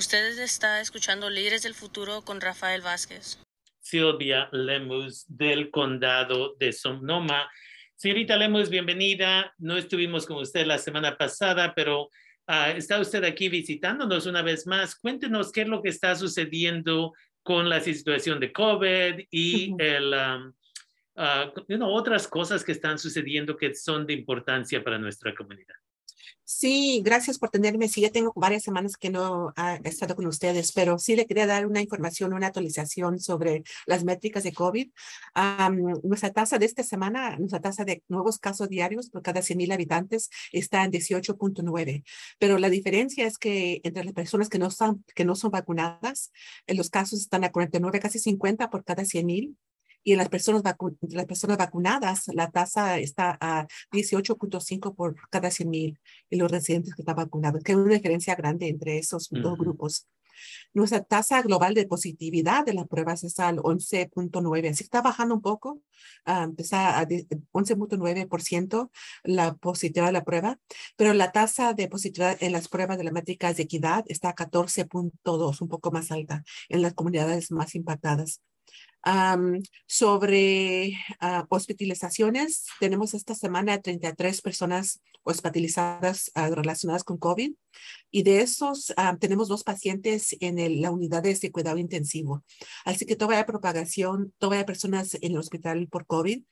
Usted está escuchando Líderes del Futuro con Rafael Vázquez. Silvia Lemus del condado de Sonoma. Señorita Lemus, bienvenida. No estuvimos con usted la semana pasada, pero uh, está usted aquí visitándonos una vez más. Cuéntenos qué es lo que está sucediendo con la situación de COVID y el, um, uh, you know, otras cosas que están sucediendo que son de importancia para nuestra comunidad. Sí, gracias por tenerme. Sí, ya tengo varias semanas que no he estado con ustedes, pero sí le quería dar una información, una actualización sobre las métricas de COVID. Um, nuestra tasa de esta semana, nuestra tasa de nuevos casos diarios por cada 100 mil habitantes está en 18.9, pero la diferencia es que entre las personas que no, están, que no son vacunadas, en los casos están a 49, casi 50 por cada 100 mil y en las personas, las personas vacunadas la tasa está a 18.5 por cada 100 mil y los residentes que están vacunados, que hay una diferencia grande entre esos dos grupos. Nuestra tasa global de positividad de las pruebas está al 11.9, así está bajando un poco, uh, está a 11.9% la positividad de la prueba, pero la tasa de positividad en las pruebas de las métricas de equidad está a 14.2, un poco más alta en las comunidades más impactadas sobre uh, hospitalizaciones, tenemos esta semana 33 personas hospitalizadas uh, relacionadas con COVID y de esos tenemos dos pacientes en la unidad de cuidado intensivo. Así que todavía hay propagación, todavía hay personas en el hospital por COVID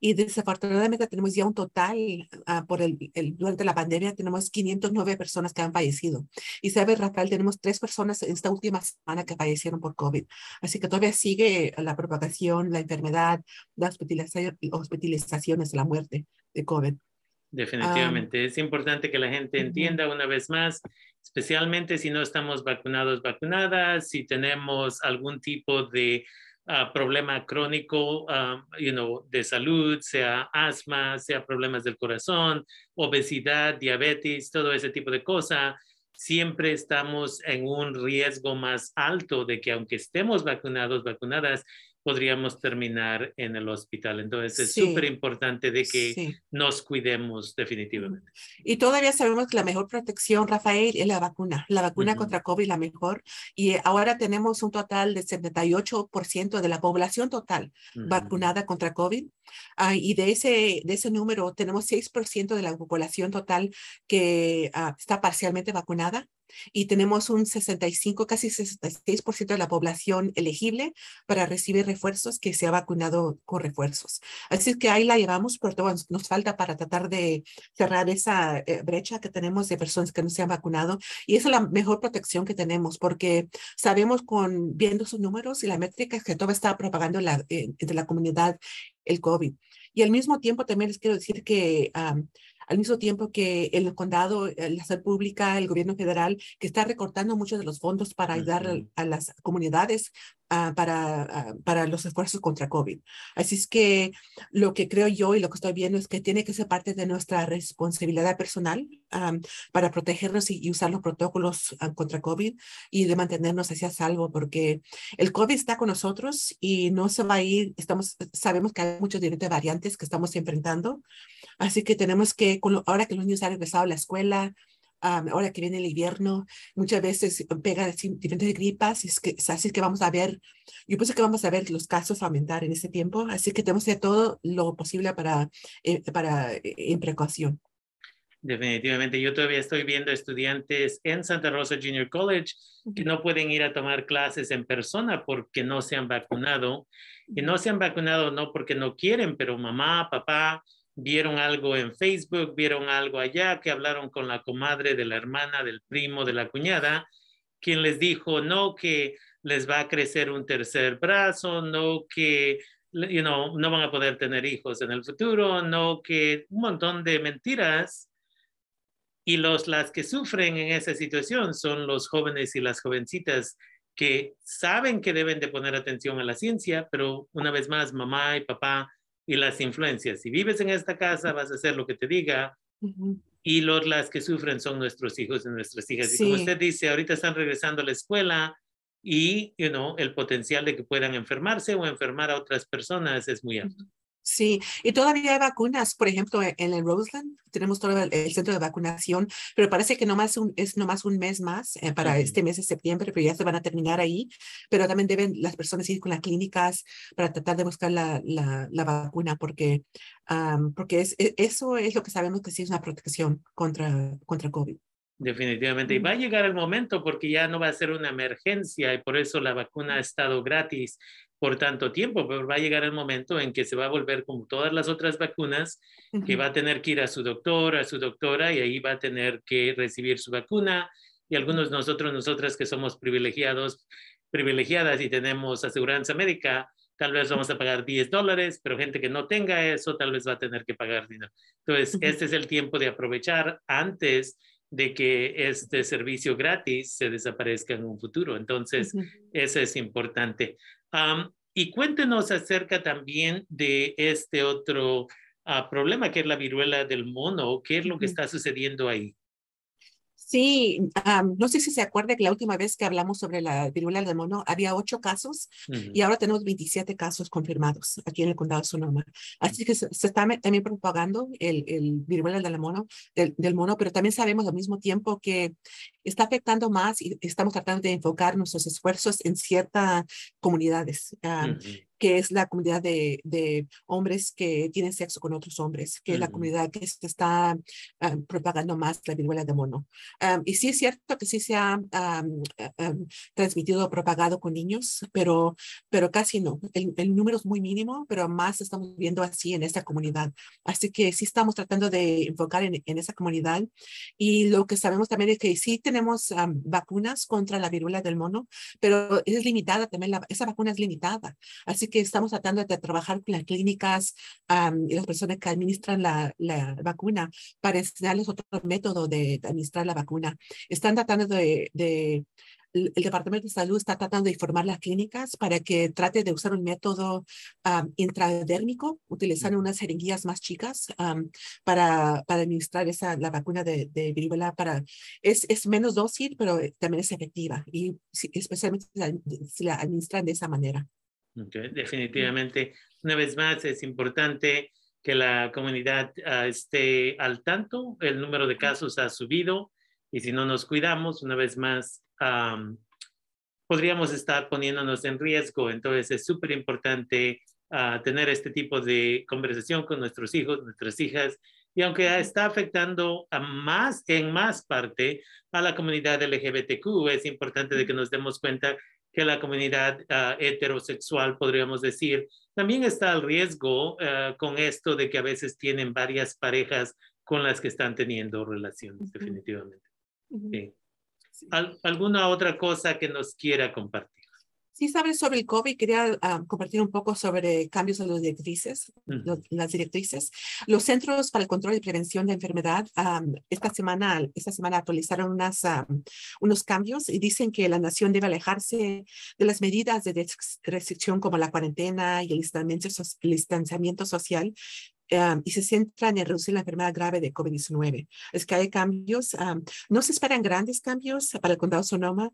y desafortunadamente tenemos ya un total uh, por el, el, durante la pandemia tenemos 509 personas que han fallecido. Y sabe, Rafael, tenemos tres personas en esta última semana que fallecieron por COVID. Así que todavía sigue la propagación, la enfermedad, las hospitalizaciones, la muerte de COVID. Definitivamente. es importante que la gente entienda una vez más, especialmente si no estamos vacunados, vacunadas, si tenemos algún tipo de uh, problema crónico uh, you know, de salud, sea asma, sea problemas del corazón, obesidad, diabetes, todo ese tipo de cosas, siempre estamos en un riesgo más alto de que aunque estemos vacunados, vacunadas, podríamos terminar en el hospital. Entonces es súper importante de que nos cuidemos definitivamente. Y todavía sabemos que la mejor protección, Rafael, es la vacuna. La vacuna contra COVID la mejor. Y ahora tenemos un total de 78% de la población total vacunada contra COVID. Ah, y de ese, de ese número tenemos 6% de la población total que ah, está parcialmente vacunada y tenemos un 65, casi 66% de la población elegible para recibir refuerzos que se ha vacunado con refuerzos. Así que ahí la llevamos, pero todo nos falta para tratar de cerrar esa eh, brecha que tenemos de personas que no se han vacunado y esa es la mejor protección que tenemos porque sabemos con viendo sus números y la métrica que todo está propagando la, eh, entre la comunidad el COVID. Y al mismo tiempo también les quiero decir que al mismo tiempo que el condado, eh, la salud pública, el gobierno federal, que está recortando muchos de los fondos para ayudar a, las comunidades uh, para, ah, para los esfuerzos contra COVID. Así es que lo que creo yo y lo que estoy viendo es que tiene que ser parte de nuestra responsabilidad personal um, para protegernos y, y, usar los protocolos contra COVID y de mantenernos hacia salvo, porque el COVID está con nosotros y no se va a ir. Estamos, sabemos que hay muchas diferentes variantes que estamos enfrentando. Así que tenemos que, ahora que los niños han regresado a la escuela, ahora que viene el invierno, muchas veces pega diferentes gripas, es que, así que vamos a ver, yo pienso que vamos a ver los casos aumentar en ese tiempo, así que tenemos que hacer todo lo posible para, eh, para eh, en precaución. Definitivamente, yo todavía estoy viendo estudiantes en Santa Rosa Junior College que no pueden ir a tomar clases en persona porque no se han vacunado. Y no se han vacunado no porque no quieren, pero mamá, papá, vieron algo en Facebook, vieron algo allá, que hablaron con la comadre de la hermana, del primo, de la cuñada, quien les dijo, no, que les va a crecer un tercer brazo, no, que you know, no van a poder tener hijos en el futuro, no, que un montón de mentiras. Y los, las que sufren en esa situación son los jóvenes y las jovencitas que saben que deben de poner atención a la ciencia, pero una vez más, mamá y papá y las influencias. Si vives en esta casa, vas a hacer lo que te diga. Y los, las que sufren son nuestros hijos y nuestras hijas. Y como usted dice, ahorita están regresando a la escuela y you know, el potencial de que puedan enfermarse o enfermar a otras personas es muy alto. Sí, y todavía hay vacunas, por ejemplo, e, en el Roseland tenemos todo el, centro de vacunación, pero parece que nomás un, es nomás un mes más eh, para este mes de septiembre, pero ya se van a terminar ahí, pero también deben las personas ir con las clínicas para tratar de buscar la, la, la vacuna, porque, porque es, e, eso es lo que sabemos que sí es una protección contra, contra COVID. Definitivamente. Y va a llegar el momento porque ya no va a ser una emergencia y por eso la vacuna ha estado gratis por tanto tiempo, pero va a llegar el momento en que se va a volver como todas las otras vacunas, que va a tener que ir a su doctor, a su doctora, y ahí va a tener que recibir su vacuna. Y algunos nosotros, nosotras que somos privilegiados, privilegiadas y tenemos aseguranza médica, tal vez vamos a pagar 10 dólares, pero gente que no tenga eso tal vez va a tener que pagar dinero. Entonces, este es el tiempo de aprovechar antes de que este servicio gratis se desaparezca en un futuro. Entonces, eso es importante y cuéntenos acerca también de este otro ah, problema que es la viruela del mono. ¿Qué es lo que está sucediendo ahí? Sí, no sé si se acuerda que la última vez que hablamos sobre la viruela del mono había ocho casos y ahora tenemos 27 casos confirmados aquí en el condado de Sonoma. Así que se, está también propagando el, el viruela del mono, del, mono, pero también sabemos al mismo tiempo que está afectando más y estamos tratando de enfocar nuestros esfuerzos en ciertas comunidades que es la comunidad de, de, hombres que tienen sexo con otros hombres, que es la comunidad que se está ah, propagando más la viruela de mono. y sí es cierto que sí se ha transmitido o propagado con niños, pero, pero casi no. El, el, número es muy mínimo, pero más estamos viendo así en esta comunidad. Así que sí estamos tratando de enfocar en, en esa comunidad. Y lo que sabemos también es que sí tenemos vacunas contra la viruela del mono, pero es limitada también, la, esa vacuna es limitada. Así que estamos tratando de trabajar con las clínicas y las personas que administran la, la, vacuna para enseñarles otro método de administrar la vacuna. Están tratando de, de el Departamento de Salud está tratando de informar las clínicas para que trate de usar un método intradérmico, utilizando unas jeringuillas más chicas para, para administrar esa, la vacuna de, de viruela. Para, es, es menos dócil, pero también es efectiva, y especialmente si la administran de esa manera. Definitivamente, una vez más, es importante que la comunidad ah, esté al tanto. El número de casos ha subido y si no nos cuidamos, una vez más, podríamos estar poniéndonos en riesgo. Entonces, es súper importante ah, tener este tipo de conversación con nuestros hijos, nuestras hijas. Y aunque está afectando a más, en más parte a la comunidad LGBTQ, es importante de que nos demos cuenta que la comunidad ah, heterosexual, podríamos decir, también está al riesgo ah, con esto de que a veces tienen varias parejas con las que están teniendo relaciones, definitivamente. ¿Alguna otra cosa que nos quiera compartir? Sí, sabes sobre el COVID, quería ah, compartir un poco sobre cambios en las directrices, las directrices. Los Centros para el Control y Prevención de Enfermedad esta semana, esta semana actualizaron unas, unos cambios y dicen que la nación debe alejarse de las medidas de restricción como la cuarentena y el distanciamiento social y se centran en reducir la enfermedad grave de COVID-19. Es que hay cambios, no se esperan grandes cambios para el condado Sonoma,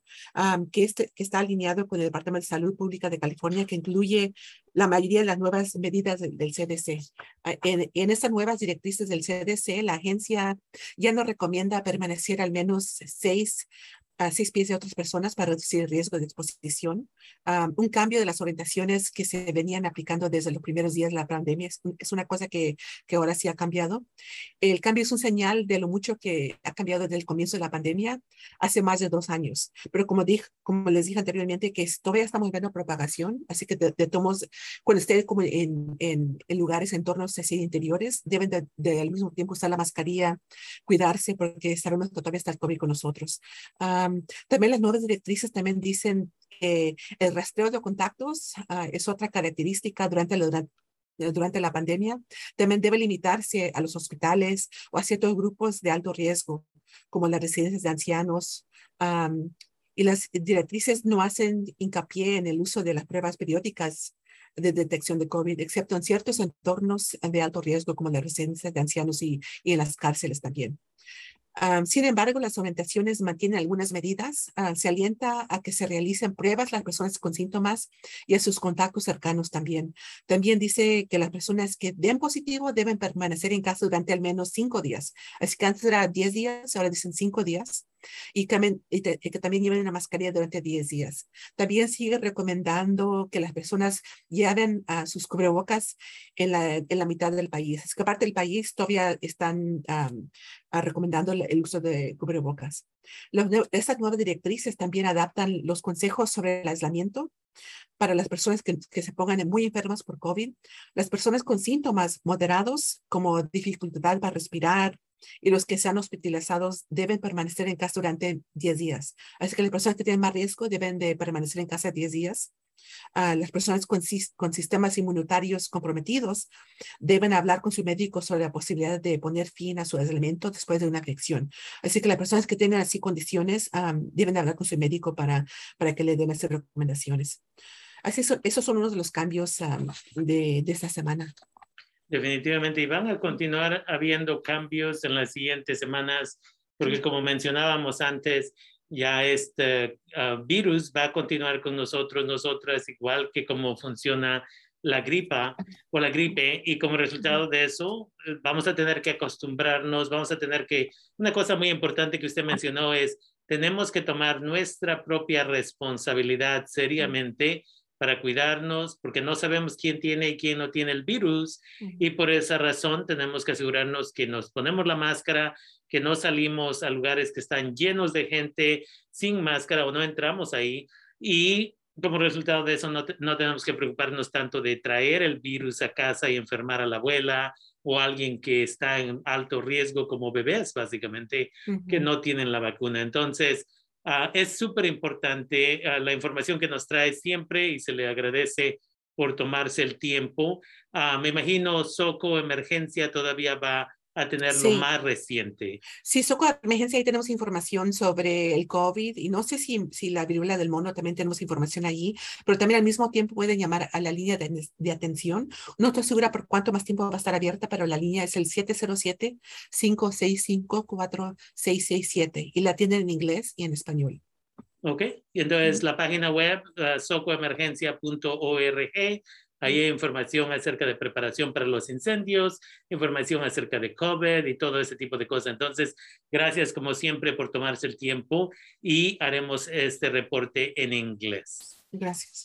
que, este, que está alineado con el Departamento de Salud Pública de California, que incluye la mayoría de las nuevas medidas del, CDC. En, en estas nuevas directrices del CDC, la agencia ya no recomienda permanecer al menos seis a seis pies de otras personas para reducir el riesgo de exposición. un cambio de las orientaciones que se venían aplicando desde los primeros días de la pandemia es, una cosa que, que, ahora sí ha cambiado. El cambio es un señal de lo mucho que ha cambiado desde el comienzo de la pandemia hace más de dos años. Pero como, dije, como les dije anteriormente, que todavía estamos viendo propagación, así que de, tomos, cuando estén como en, en, en, lugares, entornos así interiores, deben de, al mismo tiempo usar la mascarilla, cuidarse, porque que todavía está el COVID con nosotros también las nuevas directrices también dicen que el rastreo de contactos ah, es otra característica durante la, durante la pandemia. También debe limitarse a los hospitales o a ciertos grupos de alto riesgo, como las residencias de ancianos. y las directrices no hacen hincapié en el uso de las pruebas periódicas de detección de COVID, excepto en ciertos entornos de alto riesgo como las residencias de ancianos y, y en las cárceles también Ah, sin embargo, las orientaciones mantienen algunas medidas. Ah, se alienta a que se realicen pruebas las personas con síntomas y a sus contactos cercanos también. También dice que las personas que den positivo deben permanecer en casa durante al menos cinco días. Así que antes era 10 días, ahora dicen cinco días. Y, que también lleven una mascarilla durante 10 días. También sigue recomendando que las personas lleven a sus cubrebocas en la, en la mitad del país. Es que aparte del país todavía están recomendando el uso de cubrebocas. estas nuevas directrices también adaptan los consejos sobre el aislamiento para las personas que, que, se pongan muy enfermas por COVID, las personas con síntomas moderados como dificultad para respirar y los que sean hospitalizados deben permanecer en casa durante 10 días. Así que las personas que tienen más riesgo deben de permanecer en casa 10 días. Uh, las personas con, sistemas inmunitarios comprometidos deben hablar con su médico sobre la posibilidad de poner fin a su aislamiento después de una afección. Así que las personas que tienen así condiciones deben hablar con su médico para, para que le den esas recomendaciones. Así eso, esos son unos de los cambios de, de esta semana. Definitivamente, y van a continuar habiendo cambios en las siguientes semanas, porque como mencionábamos antes, ya este ah, virus va a continuar con nosotros, nosotras, igual que como funciona la gripa o la gripe, y como resultado de eso, eh, vamos a tener que acostumbrarnos, vamos a tener que, una cosa muy importante que usted mencionó es, tenemos que tomar nuestra propia responsabilidad seriamente para cuidarnos, porque no sabemos quién tiene y quién no tiene el virus, y por esa razón tenemos que asegurarnos que nos ponemos la máscara, que no salimos a lugares que están llenos de gente sin máscara o no entramos ahí, y como resultado de eso no, no tenemos que preocuparnos tanto de traer el virus a casa y enfermar a la abuela o alguien que está en alto riesgo como bebés, básicamente, que no tienen la vacuna. Entonces, Ah, es súper importante ah, la información que nos trae siempre y se le agradece por tomarse el tiempo. Ah, me imagino Soco Emergencia todavía va a tener lo más reciente. Sí, Soco Emergencia, ahí tenemos información sobre el COVID y no sé si, si la viruela del mono también tenemos información allí, pero también al mismo tiempo pueden llamar a la línea de, de atención. No estoy segura por cuánto más tiempo va a estar abierta, pero la línea es el 707-565-4667 y la atienden en inglés y en español. Ok, y entonces la página web, uh, socoemergencia.org, Ahí hay información acerca de preparación para los incendios, información acerca de COVID y todo ese tipo de cosas. Entonces, gracias como siempre por tomarse el tiempo y haremos este reporte en inglés. Gracias.